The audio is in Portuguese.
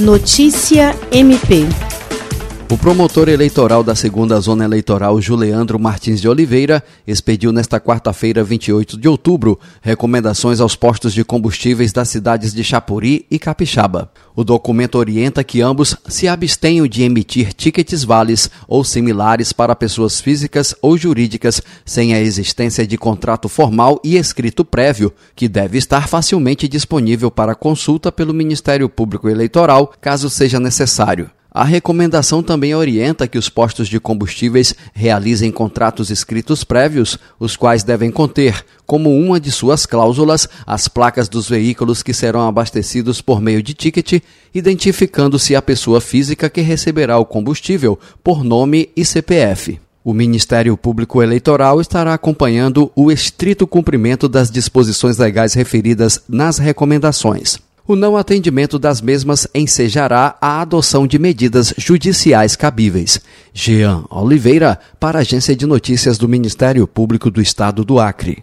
Notícia MP. O promotor eleitoral da segunda zona eleitoral, Juliandro Martins de Oliveira, expediu nesta quarta-feira, 28 de outubro, recomendações aos postos de combustíveis das cidades de Chapuri e Capixaba. O documento orienta que ambos se abstenham de emitir tickets vales ou similares para pessoas físicas ou jurídicas sem a existência de contrato formal e escrito prévio, que deve estar facilmente disponível para consulta pelo Ministério Público Eleitoral, caso seja necessário. A recomendação também orienta que os postos de combustíveis realizem contratos escritos prévios, os quais devem conter, como uma de suas cláusulas, as placas dos veículos que serão abastecidos por meio de ticket, identificando-se a pessoa física que receberá o combustível por nome e CPF. O Ministério Público Eleitoral estará acompanhando o estrito cumprimento das disposições legais referidas nas recomendações o não atendimento das mesmas ensejará a adoção de medidas judiciais cabíveis. Jean Oliveira, para a Agência de Notícias do Ministério Público do Estado do Acre.